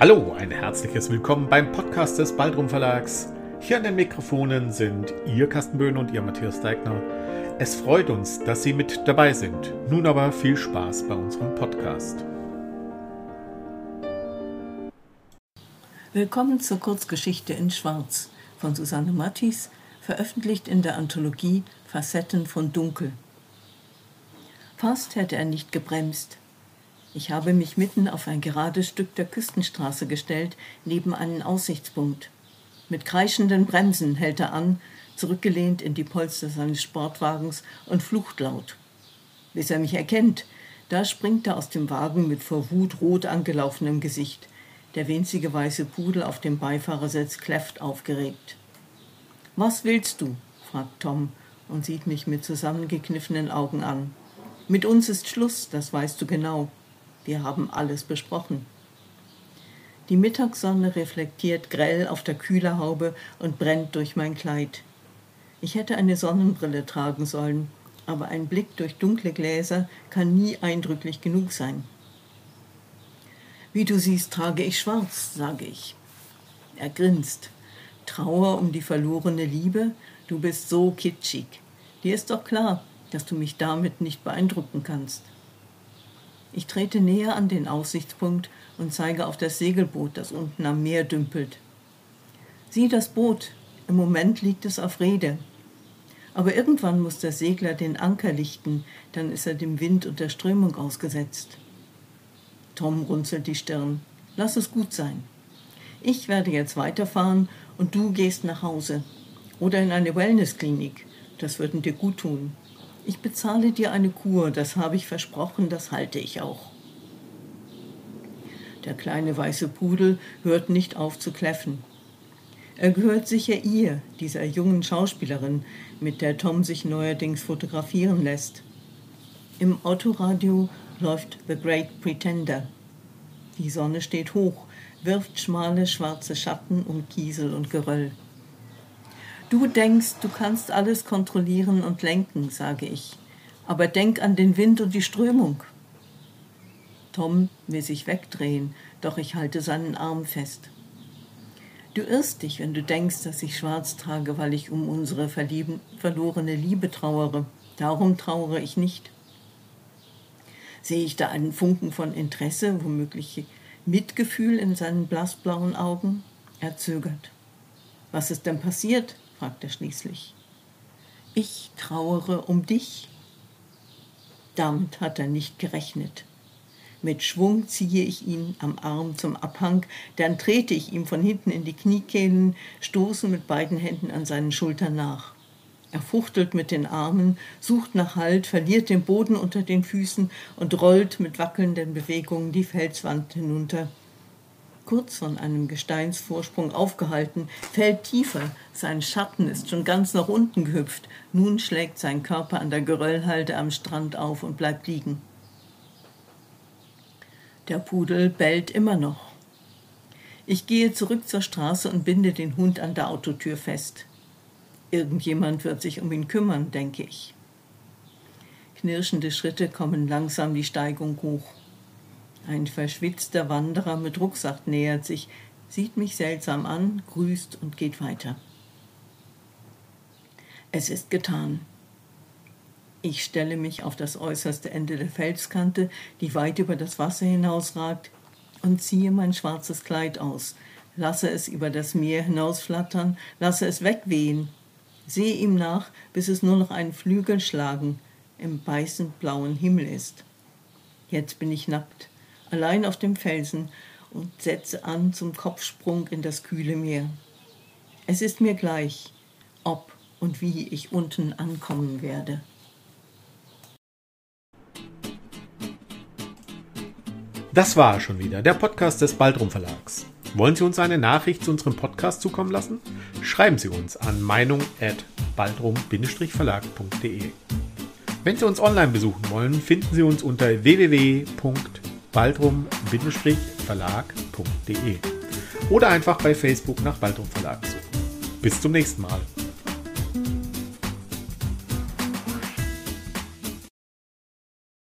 Hallo, ein herzliches Willkommen beim Podcast des Baldrum Verlags. Hier an den Mikrofonen sind Ihr Carsten Böhn und Ihr Matthias Deigner. Es freut uns, dass Sie mit dabei sind. Nun aber viel Spaß bei unserem Podcast. Willkommen zur Kurzgeschichte in Schwarz von Susanne Mattis, veröffentlicht in der Anthologie Facetten von Dunkel. Fast hätte er nicht gebremst, ich habe mich mitten auf ein gerades Stück der Küstenstraße gestellt, neben einen Aussichtspunkt. Mit kreischenden Bremsen hält er an, zurückgelehnt in die Polster seines Sportwagens und flucht laut. Bis er mich erkennt, da springt er aus dem Wagen mit vor Wut rot angelaufenem Gesicht. Der winzige weiße Pudel auf dem Beifahrersitz kläfft aufgeregt. Was willst du? fragt Tom und sieht mich mit zusammengekniffenen Augen an. Mit uns ist Schluss, das weißt du genau. Wir haben alles besprochen. Die Mittagssonne reflektiert grell auf der Kühlerhaube und brennt durch mein Kleid. Ich hätte eine Sonnenbrille tragen sollen, aber ein Blick durch dunkle Gläser kann nie eindrücklich genug sein. Wie du siehst, trage ich schwarz, sage ich. Er grinst. Trauer um die verlorene Liebe? Du bist so kitschig. Dir ist doch klar, dass du mich damit nicht beeindrucken kannst. Ich trete näher an den Aussichtspunkt und zeige auf das Segelboot, das unten am Meer dümpelt. Sieh das Boot, im Moment liegt es auf Rede. Aber irgendwann muss der Segler den Anker lichten, dann ist er dem Wind und der Strömung ausgesetzt. Tom runzelt die Stirn. Lass es gut sein. Ich werde jetzt weiterfahren und du gehst nach Hause. Oder in eine Wellnessklinik. Das würden dir gut tun. Ich bezahle dir eine Kur, das habe ich versprochen, das halte ich auch. Der kleine weiße Pudel hört nicht auf zu kläffen. Er gehört sicher ihr, dieser jungen Schauspielerin, mit der Tom sich neuerdings fotografieren lässt. Im Autoradio läuft The Great Pretender. Die Sonne steht hoch, wirft schmale schwarze Schatten um Kiesel und Geröll. Du denkst, du kannst alles kontrollieren und lenken, sage ich. Aber denk an den Wind und die Strömung. Tom will sich wegdrehen, doch ich halte seinen Arm fest. Du irrst dich, wenn du denkst, dass ich schwarz trage, weil ich um unsere verlorene Liebe trauere. Darum trauere ich nicht. Sehe ich da einen Funken von Interesse, womöglich Mitgefühl in seinen blassblauen Augen? Er zögert. Was ist denn passiert? Fragt er schließlich. Ich trauere um dich. Damit hat er nicht gerechnet. Mit Schwung ziehe ich ihn am Arm zum Abhang, dann trete ich ihm von hinten in die Kniekehlen, stoße mit beiden Händen an seinen Schultern nach. Er fuchtelt mit den Armen, sucht nach Halt, verliert den Boden unter den Füßen und rollt mit wackelnden Bewegungen die Felswand hinunter, kurz von einem Gesteinsvorsprung aufgehalten, fällt tiefer. Sein Schatten ist schon ganz nach unten gehüpft. Nun schlägt sein Körper an der Geröllhalde am Strand auf und bleibt liegen. Der Pudel bellt immer noch. Ich gehe zurück zur Straße und binde den Hund an der Autotür fest. Irgendjemand wird sich um ihn kümmern, denke ich. Knirschende Schritte kommen langsam die Steigung hoch. Ein verschwitzter Wanderer mit Rucksack nähert sich, sieht mich seltsam an, grüßt und geht weiter. Es ist getan. Ich stelle mich auf das äußerste Ende der Felskante, die weit über das Wasser hinausragt, und ziehe mein schwarzes Kleid aus, lasse es über das Meer hinausflattern, lasse es wegwehen, sehe ihm nach, bis es nur noch ein Flügelschlagen im beißend blauen Himmel ist. Jetzt bin ich nackt, allein auf dem Felsen und setze an zum Kopfsprung in das kühle Meer. Es ist mir gleich, ob und wie ich unten ankommen werde. Das war schon wieder der Podcast des Baldrum Verlags. Wollen Sie uns eine Nachricht zu unserem Podcast zukommen lassen? Schreiben Sie uns an meinung@baldrum-verlag.de. Wenn Sie uns online besuchen wollen, finden Sie uns unter www.baldrum.de baldrum-verlag.de oder einfach bei Facebook nach Baldrum Verlag suchen. Bis zum nächsten Mal.